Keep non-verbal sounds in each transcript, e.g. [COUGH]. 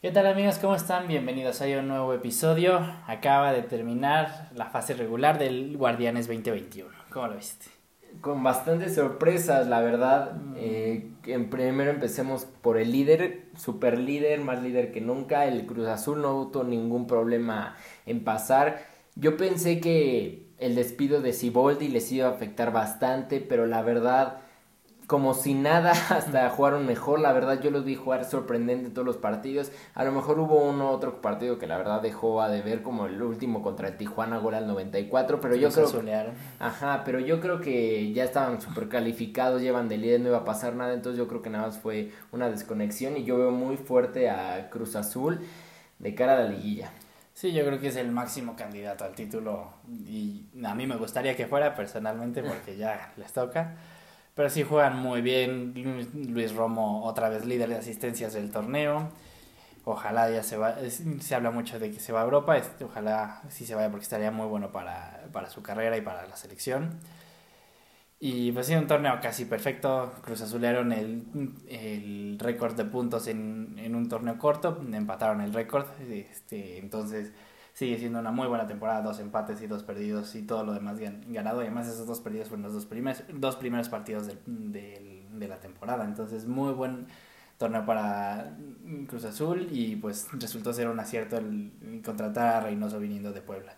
¿Qué tal amigos? ¿Cómo están? Bienvenidos a un nuevo episodio. Acaba de terminar la fase regular del Guardianes 2021. ¿Cómo lo viste? Con bastantes sorpresas, la verdad. Eh, en primero empecemos por el líder, super líder, más líder que nunca. El Cruz Azul no tuvo ningún problema en pasar. Yo pensé que el despido de Siboldi les iba a afectar bastante, pero la verdad como si nada, [LAUGHS] hasta jugaron mejor. La verdad, yo los vi jugar sorprendente todos los partidos. A lo mejor hubo uno otro partido que la verdad dejó a deber, como el último contra el Tijuana, gol al 94. Pero yo creo. Ajá, pero yo creo que ya estaban super calificados, llevan de líder, no iba a pasar nada. Entonces, yo creo que nada más fue una desconexión. Y yo veo muy fuerte a Cruz Azul de cara a la liguilla. Sí, yo creo que es el máximo candidato al título. Y a mí me gustaría que fuera personalmente, porque ya les toca. Pero sí juegan muy bien. Luis Romo, otra vez líder de asistencias del torneo. Ojalá ya se va. Se habla mucho de que se va a Europa. Ojalá sí se vaya porque estaría muy bueno para, para su carrera y para la selección. Y pues sí, un torneo casi perfecto. Cruz Azulearon el, el récord de puntos en, en un torneo corto. Empataron el récord. Este, entonces sigue siendo una muy buena temporada, dos empates y dos perdidos y todo lo demás ganado. Y además esos dos perdidos fueron los dos primeros, dos primeros partidos de la temporada. Entonces muy buen torneo para Cruz Azul y pues resultó ser un acierto el, contratar a Reynoso viniendo de Puebla.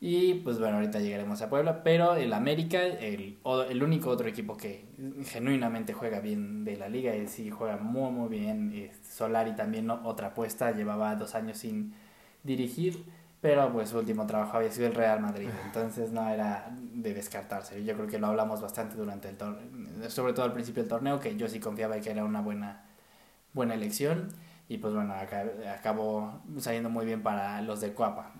Y pues bueno, ahorita llegaremos a Puebla, pero el América, el, el único otro equipo que genuinamente juega bien de la liga, y sí juega muy muy bien. Solari también otra apuesta, llevaba dos años sin dirigir, pero pues su último trabajo había sido el Real Madrid, entonces no era de descartarse. Yo creo que lo hablamos bastante durante el torneo, sobre todo al principio del torneo, que yo sí confiaba que era una buena, buena elección y pues bueno, acabó saliendo muy bien para los de Cuapa.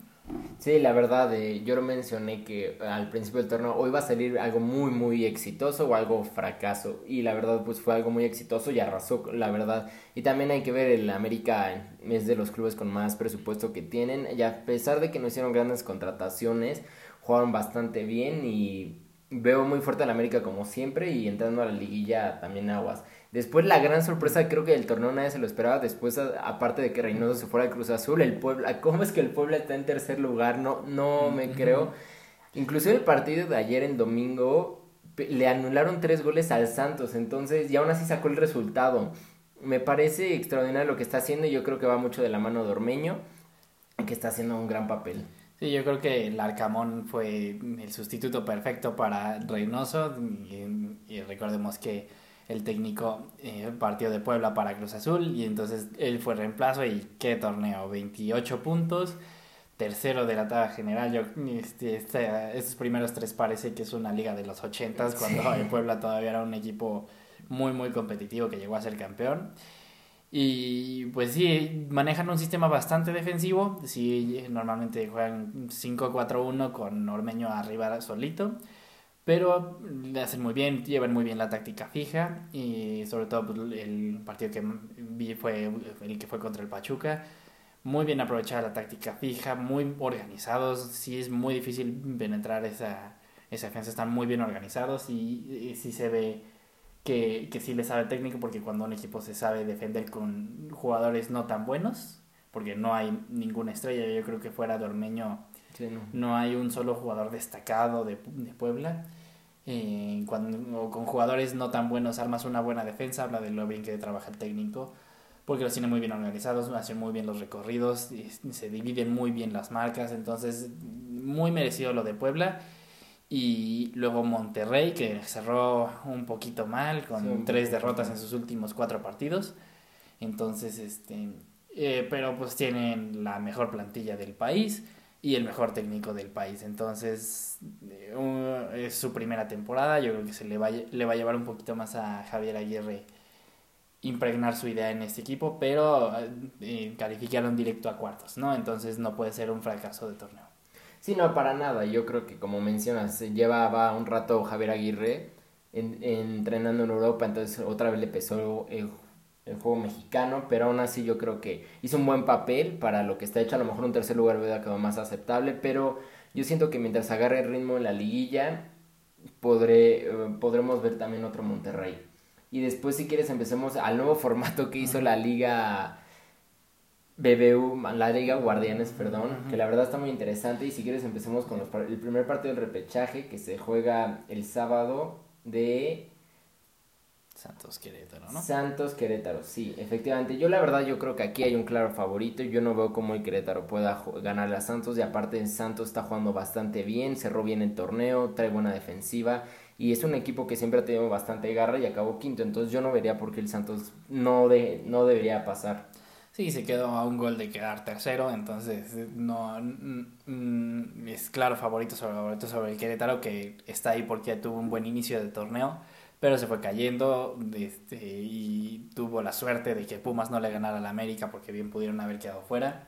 Sí, la verdad, eh, yo mencioné que al principio del torneo hoy va a salir algo muy, muy exitoso o algo fracaso. Y la verdad, pues fue algo muy exitoso y arrasó, la verdad. Y también hay que ver, el América es de los clubes con más presupuesto que tienen. Y a pesar de que no hicieron grandes contrataciones, jugaron bastante bien y veo muy fuerte al América como siempre y entrando a la liguilla también aguas. Después la gran sorpresa, creo que el torneo nadie se lo esperaba. Después, aparte de que Reynoso se fuera al Cruz Azul, el Puebla, [LAUGHS] ¿cómo es que el Puebla está en tercer lugar? No, no me creo. Inclusive el partido de ayer en domingo le anularon tres goles al Santos, entonces y aún así sacó el resultado. Me parece extraordinario lo que está haciendo y yo creo que va mucho de la mano de Ormeño, que está haciendo un gran papel. Sí, yo creo que el Arcamón fue el sustituto perfecto para Reynoso y recordemos que el técnico eh, partió de Puebla para Cruz Azul y entonces él fue reemplazo y qué torneo, 28 puntos, tercero de la tabla general, yo este, este, estos primeros tres parece que es una liga de los 80 cuando el Puebla todavía era un equipo muy muy competitivo que llegó a ser campeón. Y pues sí, manejan un sistema bastante defensivo. Sí, normalmente juegan 5-4-1 con Ormeño arriba solito pero le hacen muy bien, llevan muy bien la táctica fija y sobre todo pues, el partido que vi fue el que fue contra el Pachuca. Muy bien aprovechada la táctica fija, muy organizados. Sí es muy difícil penetrar esa, esa defensa, están muy bien organizados y, sí se ve que, que sí le sabe técnico porque cuando un equipo se sabe defender con jugadores no tan buenos, porque no hay ninguna estrella, yo creo que fuera No. hay un solo jugador destacado de, de Puebla. Eh, cuando con jugadores no tan buenos armas una buena defensa, habla de lo bien que trabaja el técnico, porque los tiene muy bien organizados, hacen muy bien los recorridos, se dividen muy bien las marcas, entonces muy merecido lo de Puebla. Y luego Monterrey, que cerró un poquito mal, con tres derrotas en sus últimos cuatro partidos. Entonces, este, eh, pero pues tienen la mejor plantilla del país y el mejor técnico del país. Entonces, eh, es su primera temporada. Yo creo que se le va, le va a llevar un poquito más a Javier Aguirre impregnar su idea en este equipo, pero eh, calificaron directo a cuartos, ¿no? Entonces no puede ser un fracaso de torneo. Sí, no, para nada. Yo creo que, como mencionas, llevaba un rato Javier Aguirre entrenando en Europa, entonces otra vez le pesó el el juego mexicano, pero aún así yo creo que hizo un buen papel para lo que está hecho. A lo mejor un tercer lugar hubiera quedado más aceptable, pero yo siento que mientras agarre el ritmo en la liguilla, podré, eh, podremos ver también otro Monterrey. Y después, si quieres, empecemos al nuevo formato que hizo la liga BBU, la Liga Guardianes, perdón, que la verdad está muy interesante. Y si quieres empecemos con el primer partido del repechaje que se juega el sábado de Santos Querétaro, ¿no? Santos Querétaro, sí, efectivamente. Yo la verdad yo creo que aquí hay un claro favorito. Yo no veo cómo el Querétaro pueda ganar a Santos y aparte Santos está jugando bastante bien, cerró bien el torneo, trae buena defensiva y es un equipo que siempre ha tenido bastante garra y acabó quinto. Entonces yo no vería por qué el Santos no, de, no debería pasar. Sí, se quedó a un gol de quedar tercero, entonces no es claro favorito sobre favorito sobre el Querétaro que está ahí porque tuvo un buen inicio del torneo pero se fue cayendo este, y tuvo la suerte de que Pumas no le ganara al América porque bien pudieron haber quedado fuera.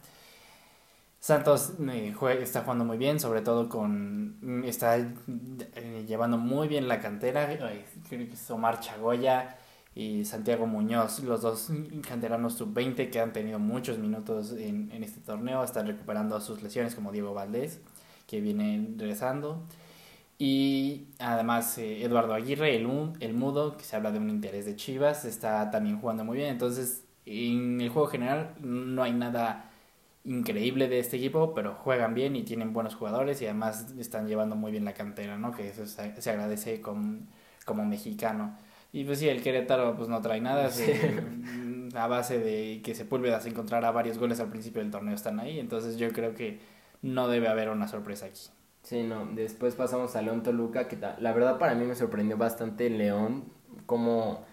Santos eh, está jugando muy bien, sobre todo con está eh, llevando muy bien la cantera, eh, creo que es Omar Chagoya y Santiago Muñoz, los dos canteranos sub-20 que han tenido muchos minutos en, en este torneo, están recuperando sus lesiones como Diego Valdés, que viene regresando. Y además eh, Eduardo Aguirre, el, el mudo, que se habla de un interés de Chivas, está también jugando muy bien. Entonces, en el juego general no hay nada increíble de este equipo, pero juegan bien y tienen buenos jugadores y además están llevando muy bien la cantera, ¿no? Que eso se, agradece como, como mexicano. Y pues sí, el Querétaro pues no trae nada, a base de que Sepúlveda se encontrara varios goles al principio del torneo están ahí, entonces yo creo que no debe haber una sorpresa aquí. Sí, no. Después pasamos a León Toluca, que la verdad para mí me sorprendió bastante León, cómo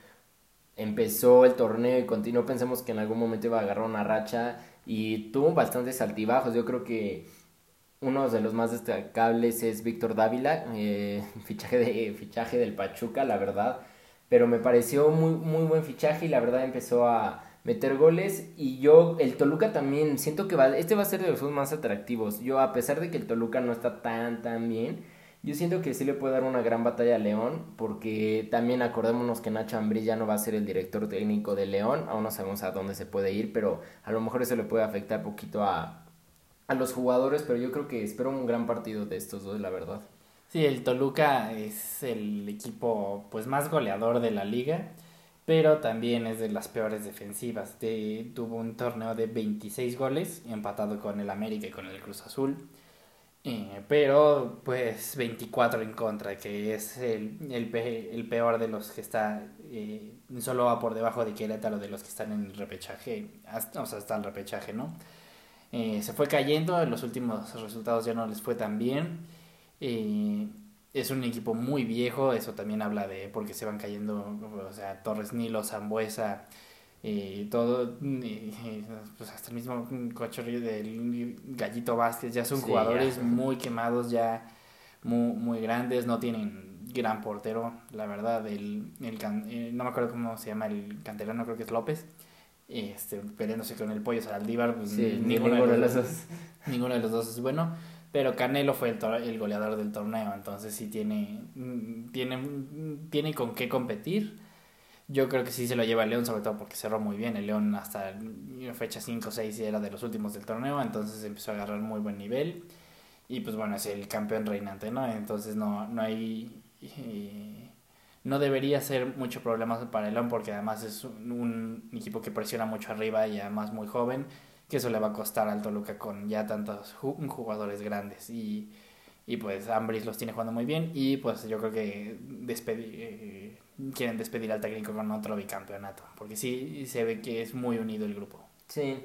empezó el torneo y continuó. Pensamos que en algún momento iba a agarrar una racha y tuvo bastantes altibajos. Yo creo que uno de los más destacables es Víctor Dávila, eh, [LAUGHS] fichaje, de, fichaje del Pachuca, la verdad. Pero me pareció muy, muy buen fichaje y la verdad empezó a meter goles y yo el Toluca también siento que va este va a ser de los más atractivos. Yo a pesar de que el Toluca no está tan tan bien yo siento que sí le puede dar una gran batalla a León porque también acordémonos que Nacho Ambrí ya no va a ser el director técnico de León aún no sabemos a dónde se puede ir pero a lo mejor eso le puede afectar poquito a a los jugadores pero yo creo que espero un gran partido de estos dos la verdad. Sí el Toluca es el equipo pues más goleador de la liga pero también es de las peores defensivas. tuvo un torneo de 26 goles, empatado con el América y con el Cruz Azul. Eh, pero pues 24 en contra, que es el, peor de los que está, eh, solo va por debajo de Querétaro de los que están en el repechaje, o sea, hasta el repechaje, ¿no? Eh, se fue cayendo, en los últimos resultados ya no les fue tan bien es un equipo muy viejo, eso también habla de porque se van cayendo, o sea, Torres Nilo, Zambuesa, y todo, pues hasta el mismo cochorrillo del Gallito Vázquez, ya son jugadores muy quemados, ya muy, muy grandes, no tienen gran portero, la verdad, el, el eh, no me acuerdo cómo se llama el canterano, creo que es López, este, peleándose con el pollo Saldívar, pues ninguno, de los dos, ninguno de los dos es bueno pero Canelo fue el, el goleador del torneo, entonces sí tiene, mm, tiene, mm, tiene con qué competir. Yo creo que sí se lo lleva el León, sobre todo porque cerró muy bien. El León hasta fecha 5 o 6 era de los últimos del torneo, entonces empezó a agarrar muy buen nivel. Y pues bueno, es el campeón reinante, ¿no? Entonces no, no hay... Eh, no debería ser mucho problema para el León porque además es un equipo que presiona mucho arriba y además muy joven que eso le va a costar al Toluca con ya tantos jugadores grandes y, y pues Ambris los tiene jugando muy bien y pues yo creo que eh, quieren despedir al técnico con otro bicampeonato porque sí se ve que es muy unido el grupo. Sí.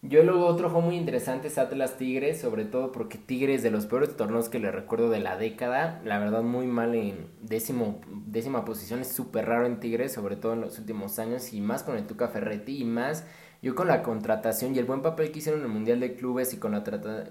Yo luego otro juego muy interesante es Atlas Tigres, sobre todo porque Tigres de los peores torneos que le recuerdo de la década, la verdad muy mal en décimo, décima posición, es súper raro en Tigres, sobre todo en los últimos años y más con el Tuca Ferretti y más yo con la contratación y el buen papel que hicieron en el Mundial de Clubes y con la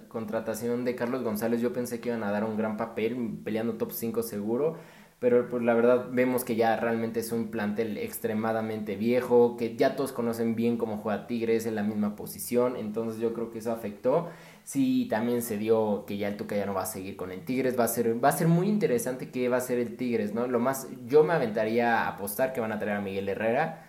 contratación de Carlos González, yo pensé que iban a dar un gran papel, peleando top 5 seguro. Pero pues la verdad vemos que ya realmente es un plantel extremadamente viejo, que ya todos conocen bien cómo juega Tigres en la misma posición, entonces yo creo que eso afectó. Sí, también se dio que ya el Tuca ya no va a seguir con el Tigres, va a ser va a ser muy interesante qué va a ser el Tigres, ¿no? Lo más yo me aventaría a apostar que van a traer a Miguel Herrera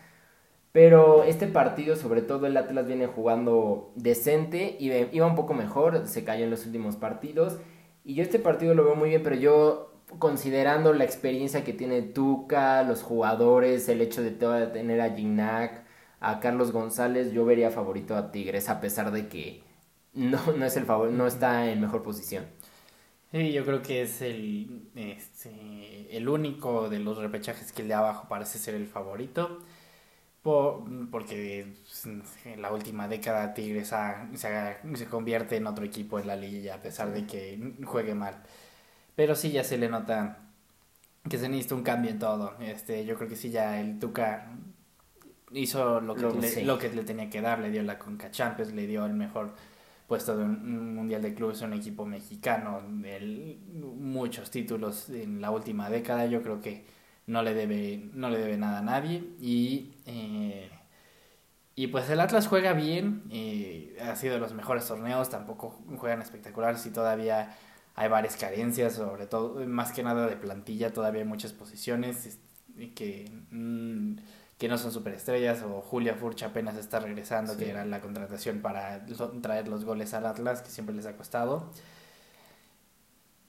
pero este partido, sobre todo el Atlas viene jugando decente, y iba un poco mejor, se cayó en los últimos partidos. Y yo este partido lo veo muy bien, pero yo considerando la experiencia que tiene Tuca, los jugadores, el hecho de tener a Ginac, a Carlos González, yo vería favorito a Tigres, a pesar de que no, no es el favor, no está en mejor posición. Sí, yo creo que es el, este, el único de los repechajes que el de abajo parece ser el favorito. Porque pues, en la última década Tigres se, convierte en otro equipo en la liga a pesar de que juegue mal. Pero sí ya se le nota que se necesita un cambio en todo. Este, yo creo que sí ya el Tuca hizo lo que, le, lo que le tenía que dar, le dio la Conca Champions, le dio el mejor puesto de un mundial de clubes un equipo mexicano, el, muchos títulos en la última década, yo creo que no le debe, no le debe nada a nadie y, eh, y pues el Atlas juega bien, eh, ha sido de los mejores torneos, tampoco juegan espectaculares y todavía hay varias carencias, sobre todo, más que nada de plantilla, todavía hay muchas posiciones que... Mm, que no son superestrellas, o Julia Furch apenas está regresando, que era la contratación para traer los goles al Atlas, que siempre les ha costado.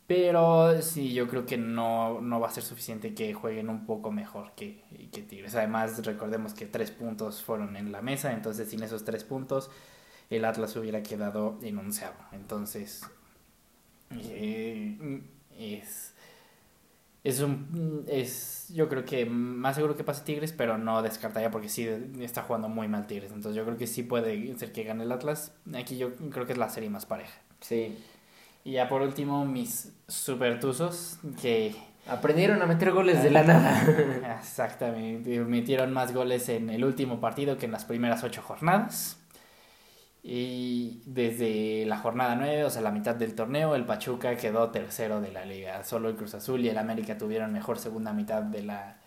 Pero sí, yo creo que no, no va a ser suficiente que jueguen un poco mejor que, que Tigres. Además, recordemos que tres puntos fueron en la mesa, entonces sin esos tres puntos el Atlas hubiera quedado en. Entonces, eh, es es un es yo creo que más seguro que pase Tigres pero no descartaría porque sí está jugando muy mal Tigres entonces yo creo que sí puede ser que gane el Atlas aquí yo creo que es la serie más pareja sí y ya por último mis supertuzos que aprendieron a meter goles de la nada [LAUGHS] exactamente metieron más goles en el último partido que en las primeras ocho jornadas y desde la jornada 9, o sea, la mitad del torneo, el Pachuca quedó tercero de la liga. Solo el Cruz Azul y el América tuvieron mejor segunda mitad de la,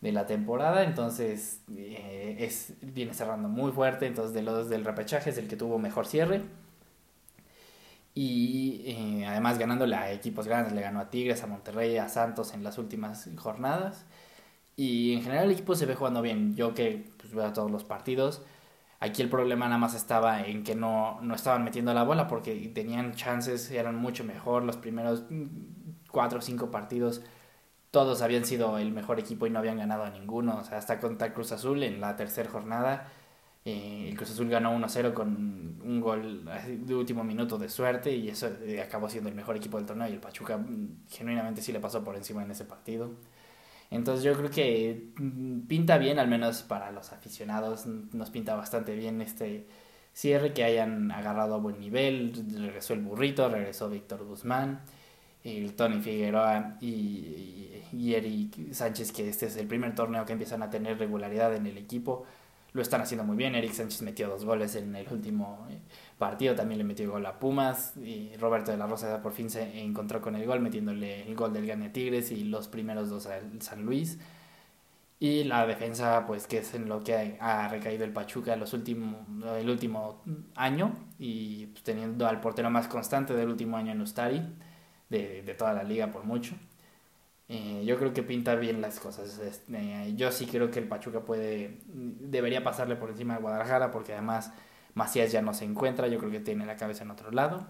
de la temporada. Entonces, eh, es, viene cerrando muy fuerte. Entonces, de los del repechaje es el que tuvo mejor cierre. Y eh, además ganándole a equipos grandes, le ganó a Tigres, a Monterrey, a Santos en las últimas jornadas. Y en general el equipo se ve jugando bien. Yo que pues, veo todos los partidos Aquí el problema nada más estaba en que no, no estaban metiendo la bola porque tenían chances, eran mucho mejor. Los primeros cuatro o cinco partidos todos habían sido el mejor equipo y no habían ganado a ninguno. O sea, hasta contra Cruz Azul en la tercera jornada. Eh, el Cruz Azul ganó 1-0 con un gol de último minuto de suerte y eso eh, acabó siendo el mejor equipo del torneo y el Pachuca mm, genuinamente sí le pasó por encima en ese partido. Entonces yo creo que mm, pinta bien, al menos para los aficionados, nos pinta bastante bien este cierre, que hayan agarrado a buen nivel, regresó el burrito, regresó Víctor Guzmán, el Tony Figueroa y, y, Eric Sánchez, que este es el primer torneo que empiezan a tener regularidad en el equipo, lo están haciendo muy bien, Eric Sánchez metió dos goles en el último eh, partido también le metió gol a Pumas y Roberto de la Rosa por fin se encontró con el gol metiéndole el gol del Gane Tigres y los primeros dos al San Luis. Y la defensa pues que es en lo que ha recaído el Pachuca los últimos, el último año y pues, teniendo al portero más constante del último año en Ustari de, de toda la liga por mucho eh, yo creo que pinta bien las cosas este, yo sí creo que el Pachuca puede debería pasarle por encima de Guadalajara porque además Macías ya no se encuentra, yo creo que tiene la cabeza en otro lado.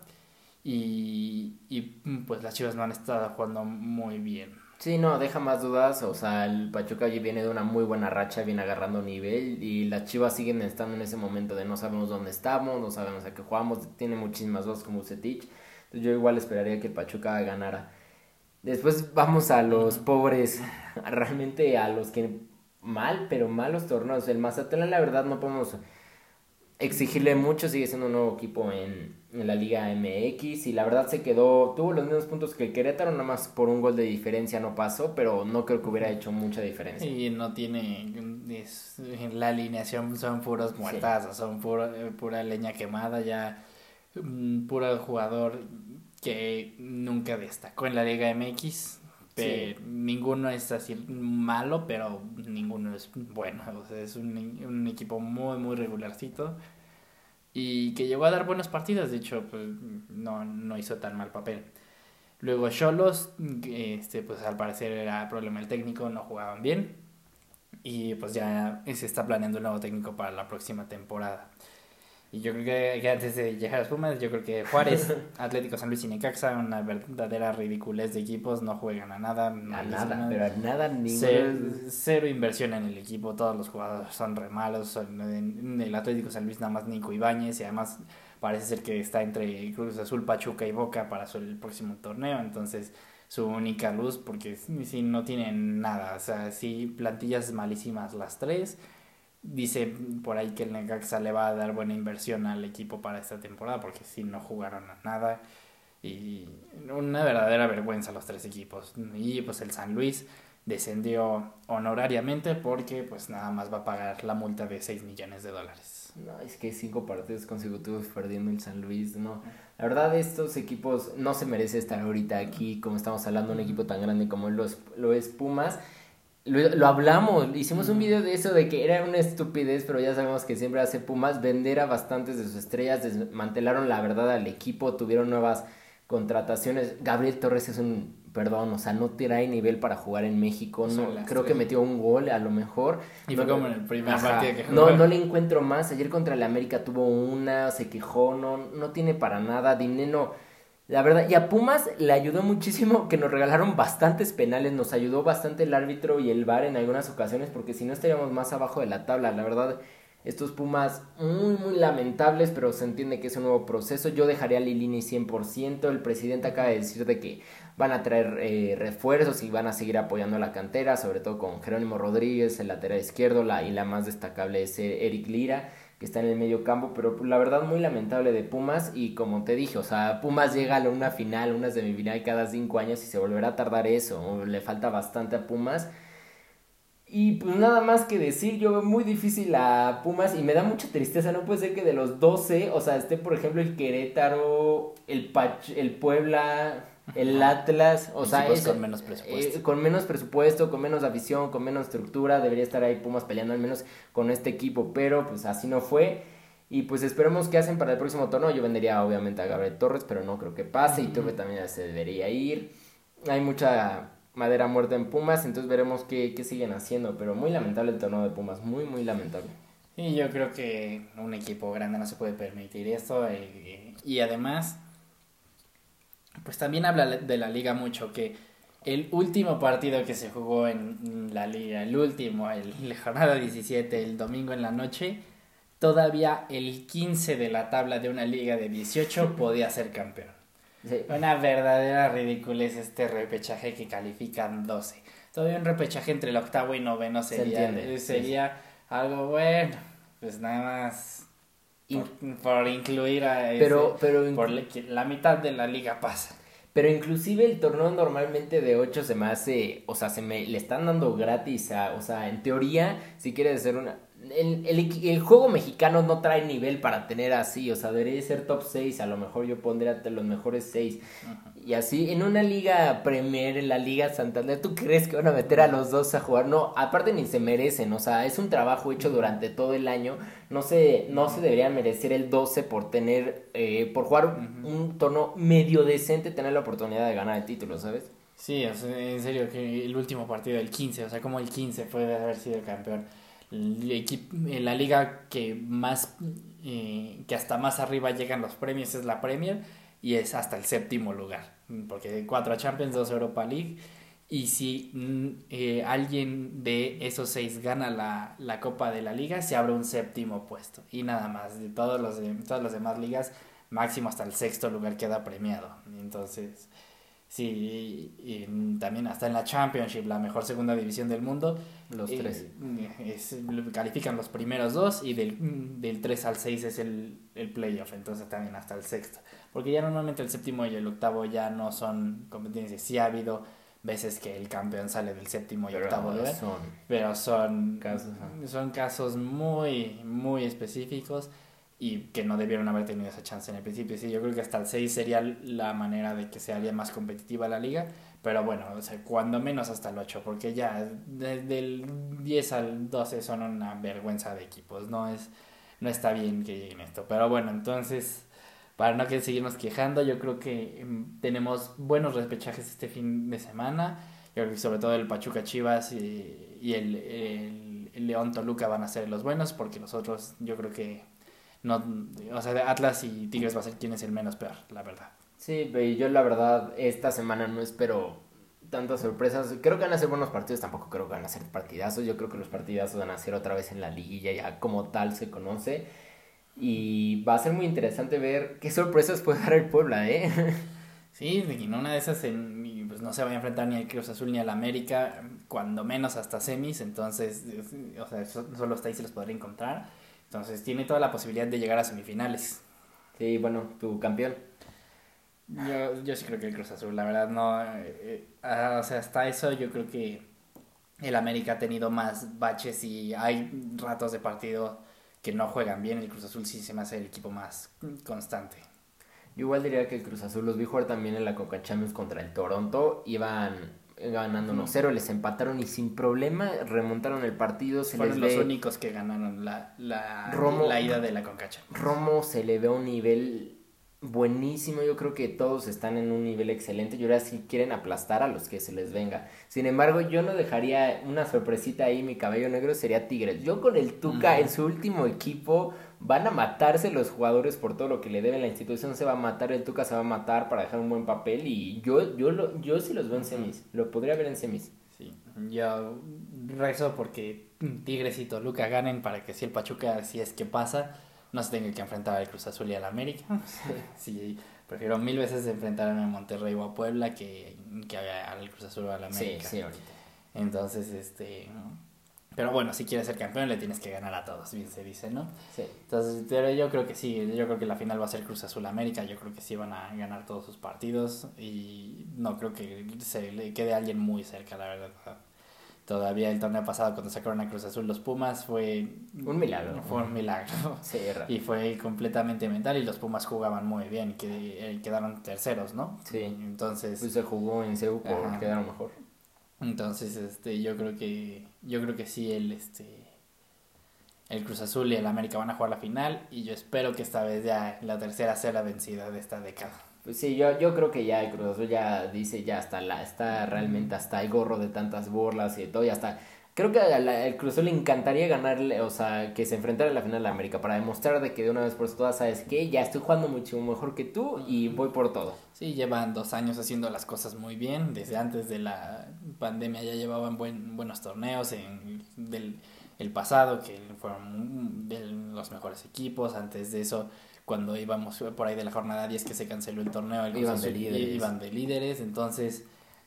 Y, y pues las Chivas no han estado jugando muy bien. Sí, no, deja más dudas. O sea, el Pachuca viene de una muy buena racha, viene agarrando nivel. Y las Chivas siguen estando en ese momento de no sabemos dónde estamos, no sabemos a qué jugamos. Tiene muchísimas dudas como Zetich. Entonces yo igual esperaría que el Pachuca ganara. Después vamos a los pobres, [LAUGHS] realmente a los que mal, pero malos torneos. El Mazatlán, la verdad, no podemos exigirle mucho, sigue siendo un nuevo equipo en, la Liga MX y la verdad se quedó, tuvo los mismos puntos que el Querétaro, nada más por un gol de diferencia no pasó, pero no creo que hubiera hecho mucha diferencia. Y no tiene, la alineación son puros muertazos, son pura, pura leña quemada, ya mm, puro jugador que nunca destacó en la Liga MX. Pero Ninguno es así malo, pero ninguno es bueno. O sea, es un, un equipo muy, muy regularcito. Y que llegó a dar buenos partidos, de hecho, pues no, no hizo tan mal papel. Luego Cholos, este, pues al parecer era problema el técnico, no jugaban bien. Y pues ya se está planeando un nuevo técnico para la próxima temporada. Y yo creo que, antes de llegar a los Pumas, yo creo que Juárez, [LAUGHS] Atlético San Luis y Necaxa, una verdadera ridiculez de equipos, no juegan a nada. A nada, pero a nada Cero, inversión en el equipo, todos los jugadores son re malos. en, el Atlético San Luis nada más Nico Ibáñez y además parece ser que está entre Cruz Azul, Pachuca y Boca para el próximo torneo. Entonces su única luz porque si no tienen nada, o sea, sí, plantillas malísimas las tres. Dice por ahí que el Necaxa le va a dar buena inversión al equipo para esta temporada porque si no jugaron a nada y una verdadera vergüenza los tres equipos. Y pues el San Luis descendió honorariamente porque pues nada más va a pagar la multa de 6 millones de dólares. No, es que cinco partidos consecutivos perdiendo el San Luis, no. La verdad estos equipos no se merece estar ahorita aquí como estamos hablando un equipo tan grande como los, lo es Pumas. Lo, hablamos, hicimos un video de eso, de que era una estupidez, pero ya sabemos que siempre hace Pumas vender a bastantes de sus estrellas, desmantelaron la verdad al equipo, tuvieron nuevas contrataciones. Gabriel Torres es un perdón, o sea, no trae nivel para jugar en México. No, creo que metió un gol a lo mejor. Y fue como en el primer partido que No, no le encuentro más. Ayer contra el América tuvo una, se quejó, no, no tiene para nada. Dinero, la verdad, y a Pumas le ayudó muchísimo que nos regalaron bastantes penales, nos ayudó bastante el árbitro y el VAR en algunas ocasiones, porque si no estaríamos más abajo de la tabla. La verdad, estos Pumas muy, muy lamentables, pero se entiende que es un nuevo proceso. Yo dejaría a Lilini 100%. El presidente acaba de decir de que van a traer eh, refuerzos y van a seguir apoyando la cantera, sobre todo con Jerónimo Rodríguez, el lateral izquierdo, la, y la más destacable es eh, Eric Lira, que está en el medio campo, pero la verdad muy lamentable de Pumas y como te dije, o sea, Pumas llega a una final, una semifinal cada cinco años y se volverá a tardar eso, le falta bastante a Pumas. Y pues nada más que decir, yo veo muy difícil a Pumas y me da mucha tristeza, no puede ser que de los 12, o sea, esté por ejemplo el Querétaro, el Pach, el Puebla, el Atlas, o sea, es, con menos presupuesto. Eh, con menos presupuesto, con menos afición, con menos estructura, debería estar ahí Pumas peleando al menos con este equipo, pero pues así no fue. Y pues esperemos qué hacen para el próximo torneo. Yo vendería obviamente a Gabriel Torres, pero no creo que pase. Y Torres también se debería ir. Hay mucha madera muerta en Pumas, entonces veremos qué, qué siguen haciendo, pero muy lamentable el torneo de Pumas, muy, muy lamentable. Y yo creo que un equipo grande no se puede permitir esto eh, y además, pues también habla de la liga mucho que el último partido que se jugó en la liga, el último, el, jornada 17, el domingo en la noche, todavía el 15 de la tabla de una liga de 18 [LAUGHS] podía ser campeón. Una verdadera ridiculez este repechaje que califican 12. Todavía un repechaje entre el octavo y noveno sería, sería algo bueno. Pues nada más por, incluir a ese, pero, pero por la mitad de la liga pasa. Pero inclusive el torneo normalmente de 8 se me hace, o sea, se me le están dando gratis o sea, en teoría, si quieres hacer una el, el, juego mexicano no trae nivel para tener así, o sea, debería ser top 6, a lo mejor yo pondría los mejores 6. Y así, en una liga Premier, en la Liga Santander, ¿tú crees que van a meter a los dos a jugar? No, aparte ni se merecen, o sea, es un trabajo hecho durante todo el año, no se, no se debería merecer el 12 por tener, eh, por jugar un torneo medio decente, tener la oportunidad de ganar el título, ¿sabes? Sí, en serio, que el último partido del 15, o sea, como el 15 puede haber sido el campeón la liga que más eh, que hasta más arriba llegan los premios es la Premier y es hasta el séptimo lugar porque cuatro Champions dos Europa League y si mm, eh, alguien de esos seis gana la, la, Copa de la Liga se abre un séptimo puesto y nada más de todos los de todas las demás ligas máximo hasta el sexto lugar queda premiado entonces Sí, y, también hasta en la Championship, la mejor segunda división del mundo. Los eh, tres. califican los primeros dos y del, del 3 al 6 es el, el playoff, entonces también hasta el sexto. Porque ya normalmente el séptimo y el octavo ya no son competencias. Sí ha habido veces que el campeón sale del séptimo y octavo lugar, pero son casos, son casos muy, muy específicos y que no debieron haber tenido esa chance en el principio. Sí, yo creo que hasta el 6 sería la manera de que se haría más competitiva la liga, pero bueno, o sea, cuando menos hasta el 8, porque ya desde el 10 al 12 son una vergüenza de equipos, no es no está bien que lleguen esto, pero bueno, entonces para no seguirnos quejando, yo creo que em, tenemos buenos repechajes este fin de semana, yo creo que sobre todo el Pachuca Chivas y, el, el, León Toluca van a ser los buenos, porque los otros yo creo que no, o sea, Atlas y Tigres va a ser quién es el menos peor, la verdad. Sí, yo la verdad esta semana no espero tantas sorpresas. Creo que van a ser buenos partidos, tampoco creo que van a ser partidazos. Yo creo que los partidazos van a ser otra vez en la liguilla, ya como tal se conoce. Y va a ser muy interesante ver qué sorpresas puede [LAUGHS] dar el Puebla, ¿eh? Sí, en una de esas pues no se va a enfrentar ni al Cruz Azul ni al América, cuando menos hasta semis, entonces, o sea, solo hasta ahí se los podrá encontrar. Entonces tiene toda la posibilidad de llegar a semifinales. Sí, bueno, tu campeón. Yo, yo sí creo que el Cruz Azul, la verdad no, eh, ah, o sea, hasta eso yo creo que el América ha tenido más baches y hay ratos de partido que no juegan bien, el Cruz Azul sí se me hace el equipo más constante. Yo igual diría que el Cruz Azul los vi jugar también en la Coca Champions contra el Toronto. Iban ganando 1-0, les empataron y sin problema remontaron el partido. Se Fueron los únicos que ganaron la, la, la ida de la Coca Champions. Romo se le ve a un nivel buenísimo. Yo creo que todos están en un nivel excelente. Y ahora sí quieren aplastar a los que se les venga. Sin embargo, yo no dejaría una sorpresita ahí. Mi cabello negro sería Tigres. Yo con el Tuca en su último equipo van a matarse los jugadores por todo lo que le deben. La institución se va a matar, el Tuca se va a matar para dejar un buen papel. Y yo, yo, lo, yo sí los veo en semis. Lo podría ver en semis. Sí, yo rezo porque Tigres y Toluca ganen para que si el Pachuca, si es que pasa no se tenga que enfrentar al Cruz Azul y al América. [LAUGHS] Sí, prefiero mil veces enfrentarme a Monterrey o a Puebla que, que al Cruz Azul o al América. Sí, sí, ahorita. Entonces, este... Pero bueno, si quieres ser campeón le tienes que ganar a todos, bien se dice, ¿no? Sí. Entonces, pero yo creo que sí, yo creo que la final va a ser Cruz Azul América, yo creo que sí van a ganar todos sus partidos y no creo que se le quede alguien muy cerca, la verdad. Todavía el torneo pasado cuando sacaron a Cruz Azul los Pumas fue un milagro. Fue un milagro. Sí, y fue completamente mental y los Pumas jugaban muy bien, que eh, quedaron terceros, ¿no? Sí. Entonces pues se jugó en Seúl por quedaron mejor. Entonces, este yo creo que yo creo que sí el este el Cruz Azul y el América van a jugar la final y yo espero que esta vez ya la tercera sea la vencida de esta década. Pues sí, yo, yo creo que ya el Cruz Azul ya dice, ya está, la, está realmente hasta el gorro de tantas burlas y todo, ya está. Creo que al Cruz Azul le encantaría ganarle, o sea, que se enfrentara a la final de América para demostrar de que de una vez por todas, sabes que ya estoy jugando mucho mejor que tú y voy por todo. Sí, llevan dos años haciendo las cosas muy bien, desde antes de la pandemia ya llevaban buen, buenos torneos en, del el pasado, que fueron de los mejores equipos, antes de eso cuando íbamos por ahí de la jornada 10 que se canceló el torneo, el iban, de líderes. iban de líderes, entonces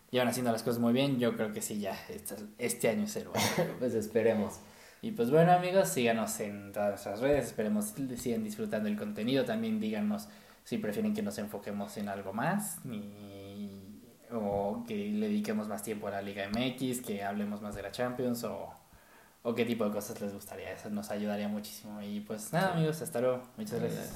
llevan haciendo las cosas muy bien, yo creo que sí, ya este, este año es el bueno. [LAUGHS] pues esperemos. Y pues bueno amigos, síganos en todas nuestras redes, esperemos que sigan disfrutando el contenido, también díganos si prefieren que nos enfoquemos en algo más o que le dediquemos más tiempo a la Liga MX, que hablemos más de la Champions o o qué tipo de cosas les gustaría. Eso nos ayudaría muchísimo. Y pues nada, amigos, hasta luego. Muchas gracias.